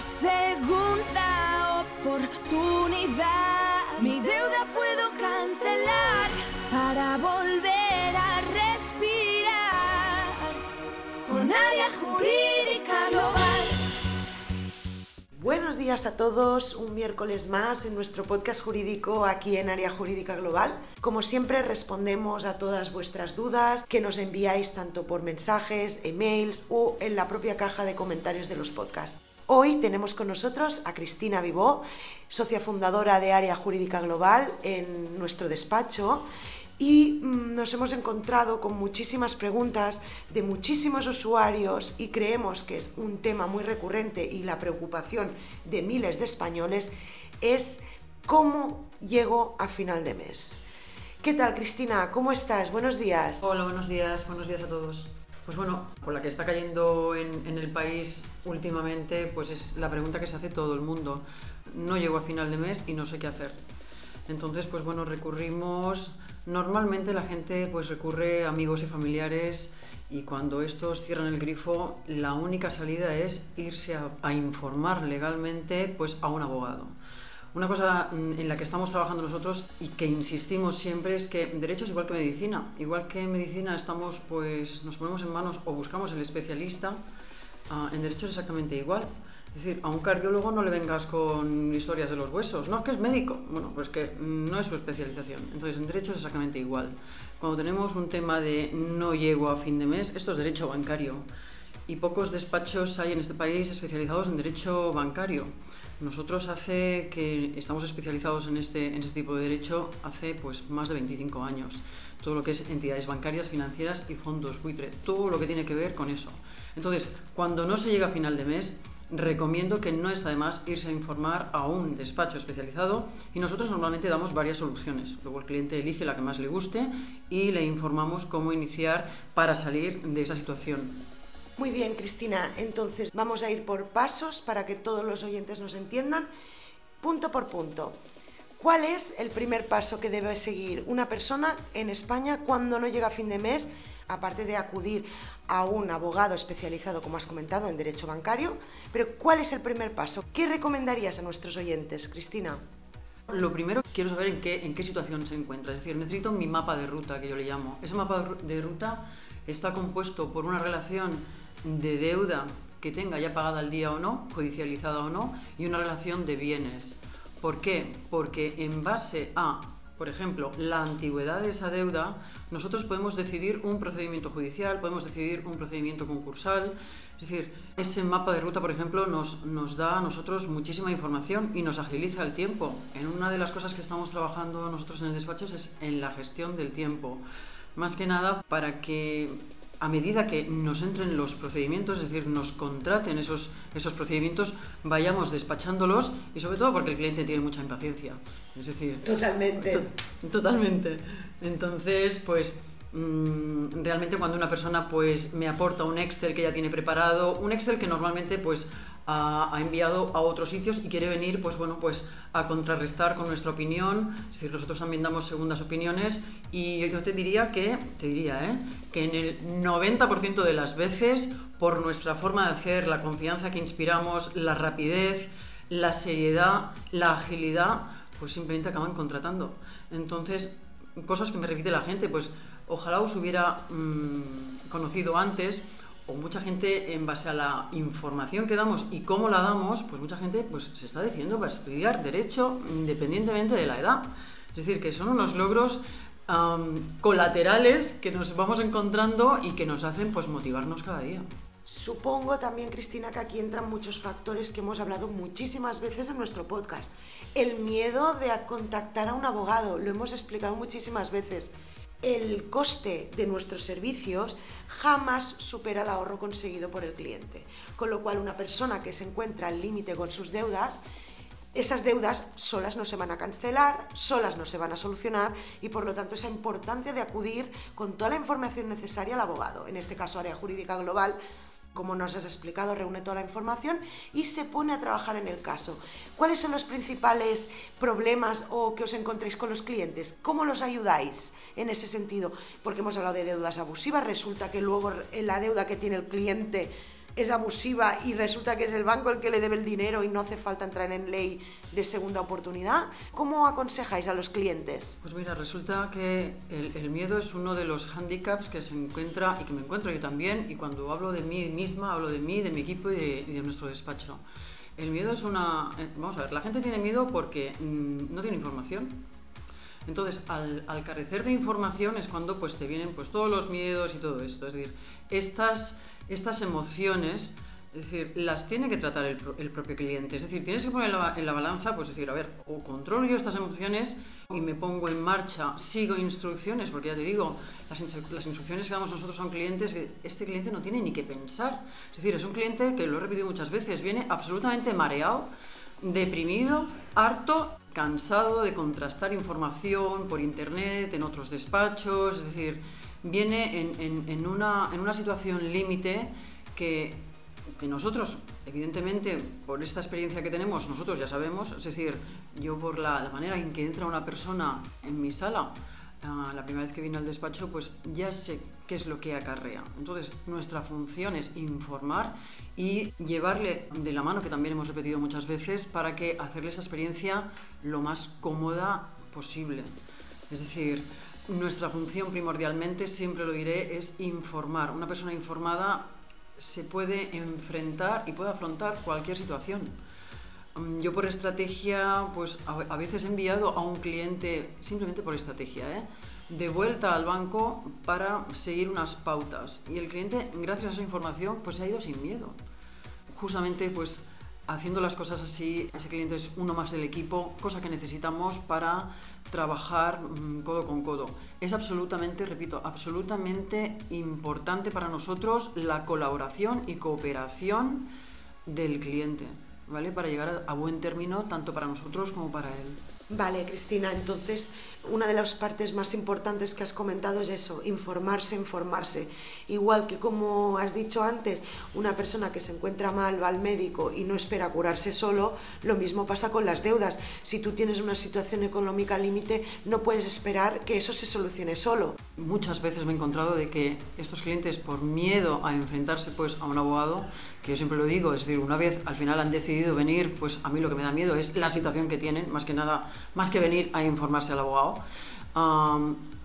segunda oportunidad. Mi deuda puedo cancelar para volver a respirar con área jurídica global. Buenos días a todos, un miércoles más en nuestro podcast jurídico aquí en Área Jurídica Global. Como siempre respondemos a todas vuestras dudas que nos enviáis tanto por mensajes, emails o en la propia caja de comentarios de los podcasts. Hoy tenemos con nosotros a Cristina Vivó, socia fundadora de Área Jurídica Global en nuestro despacho y mm, nos hemos encontrado con muchísimas preguntas de muchísimos usuarios y creemos que es un tema muy recurrente y la preocupación de miles de españoles es cómo llego a final de mes. ¿Qué tal, Cristina? ¿Cómo estás? Buenos días. Hola, buenos días, buenos días a todos. Pues bueno, con la que está cayendo en, el país últimamente, pues es la pregunta que se hace todo el mundo. No llego a final de mes y no sé qué hacer. Entonces, pues bueno, recurrimos Normalmente la gente pues recurre a amigos y familiares y cuando estos cierran el grifo, la única salida es irse a, informar legalmente pues a un abogado. Una cosa mm, en la que estamos trabajando nosotros y que insistimos siempre es que derecho es igual que medicina. Igual que en medicina estamos, pues, nos ponemos en manos o buscamos el especialista, uh, en derecho es exactamente igual. Es decir, a un cardiólogo no le vengas con historias de los huesos, no, es que es médico. Bueno, pues que no es su especialización. Entonces, en derecho es exactamente igual. Cuando tenemos un tema de no llego a fin de mes, esto es derecho bancario. Y pocos despachos hay en este país especializados en derecho bancario. Nosotros hace que estamos especializados en este, en este tipo de derecho hace pues más de 25 años. Todo lo que es entidades bancarias, financieras y fondos buitre, todo lo que tiene que ver con eso. Entonces, cuando no se llega a final de mes, recomiendo que no está de más irse a informar a un despacho especializado y nosotros normalmente damos varias soluciones. Luego el cliente elige la que más le guste y le informamos cómo iniciar para salir de esa situación. Muy bien, Cristina. Entonces vamos a ir por pasos para que todos los oyentes nos entiendan, punto por punto. ¿Cuál es el primer paso que debe seguir una persona en España cuando no llega a fin de mes, aparte de acudir a un abogado especializado, como has comentado, en derecho bancario. Pero ¿cuál es el primer paso? ¿Qué recomendarías a nuestros oyentes, Cristina? Lo primero, quiero saber en qué, en qué situación se encuentra. Es decir, necesito mi mapa de ruta, que yo le llamo. Ese mapa de ruta está compuesto por una relación de deuda que tenga ya pagada al día o no, judicializada o no, y una relación de bienes. ¿Por qué? Porque en base a por ejemplo, la antigüedad de esa deuda, nosotros podemos decidir un procedimiento judicial, podemos decidir un procedimiento concursal. Es decir, ese mapa de ruta, por ejemplo, nos, nos da a nosotros muchísima información y nos agiliza el tiempo. En una de las cosas que estamos trabajando nosotros en el despacho es en la gestión del tiempo. Más que nada para que a medida que nos entren los procedimientos, es decir, nos contraten esos, esos procedimientos, vayamos despachándolos y sobre todo porque el cliente tiene mucha impaciencia. Es decir, totalmente. totalmente. Entonces, pues mm, realmente cuando una persona pues me aporta un Excel que ya tiene preparado, un Excel que normalmente pues ha, enviado a otros sitios y quiere venir pues bueno pues a contrarrestar con nuestra opinión es decir nosotros también damos segundas opiniones y yo te diría que te diría ¿eh? que en el 90% de las veces por nuestra forma de hacer la confianza que inspiramos la rapidez la seriedad la agilidad pues simplemente acaban contratando entonces cosas que me repite la gente pues ojalá os hubiera mmm, conocido antes o mucha gente en base a la información que damos y cómo la damos, pues mucha gente pues, se está decidiendo para estudiar derecho independientemente de la edad. Es decir, que son unos logros colaterales que nos vamos encontrando y que nos hacen pues motivarnos cada día. Supongo también, Cristina, que aquí entran muchos factores que hemos hablado muchísimas veces en nuestro podcast. El miedo de contactar a un abogado, lo hemos explicado muchísimas veces el coste de nuestros servicios jamás supera el ahorro conseguido por el cliente. Con lo cual, una persona que se encuentra al límite con sus deudas, esas deudas solas no se van a cancelar, solas no se van a solucionar y por lo tanto es importante de acudir con toda la información necesaria al abogado, en este caso área jurídica global, como nos has explicado, reúne toda la información y se pone a trabajar en el caso. ¿Cuáles son los principales problemas o que os encontréis con los clientes? ¿Cómo los ayudáis en ese sentido? Porque hemos hablado de deudas abusivas, resulta que luego la deuda que tiene el cliente es abusiva y resulta que es el banco el que le debe el dinero y no hace falta entrar en ley de segunda oportunidad? ¿Cómo aconsejáis a los clientes? Pues mira, resulta que el, miedo es uno de los handicaps que se encuentra y que me encuentro yo también y cuando hablo de mí misma, hablo de mí, de mi equipo y de, nuestro despacho. El miedo es una... Eh, vamos a ver, la gente tiene miedo porque mm, no tiene información. Entonces, al, al, carecer de información es cuando pues, te vienen pues, todos los miedos y todo esto. Es decir, estas estas emociones, es decir, las tiene que tratar el, propio cliente. Es decir, tienes que poner en la, balanza, pues decir, a ver, o controlo yo estas emociones y me pongo en marcha, sigo instrucciones, porque ya te digo, las, instrucciones que damos nosotros a un cliente es que este cliente no tiene ni que pensar. Es decir, es un cliente que, lo he repetido muchas veces, viene absolutamente mareado, deprimido, harto cansado de contrastar información por internet, en otros despachos, es decir, viene en, una, en una, situación límite que, que, nosotros, evidentemente, por esta experiencia que tenemos, nosotros ya sabemos, es decir, yo por la, manera en que entra una persona en mi sala, ah, la primera vez que vine al despacho, pues ya sé qué es lo que acarrea. Entonces, nuestra función es informar y llevarle de la mano, que también hemos repetido muchas veces, para que hacerle esa experiencia lo más cómoda posible. Es decir, nuestra función primordialmente, siempre lo diré, es informar. Una persona informada se puede enfrentar y puede afrontar cualquier situación. Mm, yo por estrategia, pues a veces he enviado a un cliente, simplemente por estrategia, ¿eh? de vuelta al banco para seguir unas pautas. Y el cliente, gracias a esa información, pues se ha ido sin miedo. Justamente, pues haciendo las cosas así, ese cliente es uno más del equipo, cosa que necesitamos para trabajar mm, codo con codo. Es absolutamente, repito, absolutamente importante para nosotros la colaboración y cooperación del cliente, ¿vale? Para llegar a buen término tanto para nosotros como para él. Vale, Cristina, entonces una de las partes más importantes que has comentado es eso, informarse, informarse. Igual que como has dicho antes, una persona que se encuentra mal va al médico y no espera curarse solo, lo mismo pasa con las deudas. Si tú tienes una situación económica límite, no puedes esperar que eso se solucione solo. Muchas veces me he encontrado de que estos clientes, por miedo a enfrentarse pues, a un abogado, que yo siempre lo digo, es decir, una vez al final han decidido venir, pues a mí lo que me da miedo es la situación que tienen, más que nada, más que venir a informarse al abogado.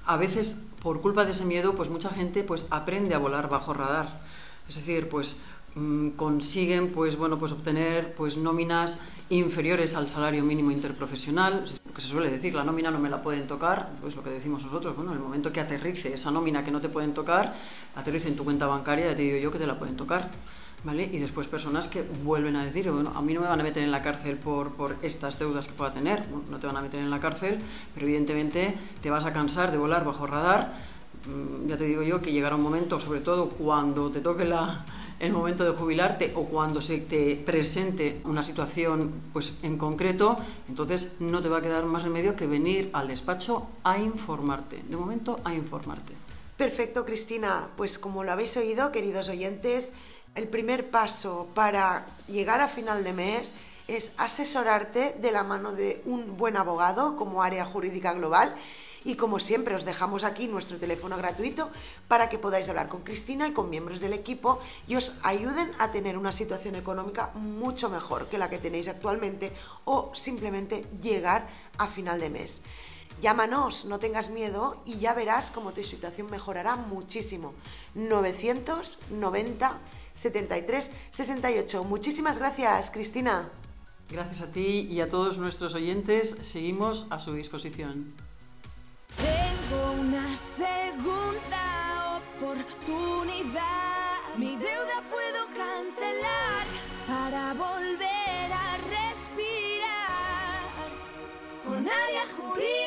A veces por culpa de ese miedo, pues mucha gente pues aprende a volar bajo radar. Es decir, pues mm, consiguen pues bueno pues obtener pues nóminas inferiores al salario mínimo interprofesional. Lo que se suele decir la nómina no me la pueden tocar pues lo que decimos nosotros bueno en el momento que aterrice esa nómina que no te pueden tocar aterrice en tu cuenta bancaria ya te digo yo que te la pueden tocar y después personas que vuelven a decir, bueno, a mí no me van a meter en la cárcel por, por estas deudas que pueda tener, no te van a meter en la cárcel, pero evidentemente te vas a cansar de volar bajo radar. Mm, ya te digo yo que llegará un momento, sobre todo cuando te toque la, el momento de jubilarte o cuando se te presente una situación pues, en concreto, entonces no te va a quedar más remedio que venir al despacho a informarte. De momento, a informarte. Perfecto, Cristina. Pues como lo habéis oído, queridos oyentes, el primer paso para llegar a final de mes es asesorarte de la mano de un buen abogado como área jurídica global y como siempre os dejamos aquí nuestro teléfono gratuito para que podáis hablar con Cristina y con miembros del equipo y os ayuden a tener una situación económica mucho mejor que la que tenéis actualmente o simplemente llegar a final de mes. Llámanos, no tengas miedo y ya verás cómo tu situación mejorará muchísimo. 990 73 68. Muchísimas gracias, Cristina. Gracias a ti y a todos nuestros oyentes. Seguimos a su disposición. Tengo una segunda oportunidad. Mi deuda puedo cancelar para volver a respirar con área jurídica.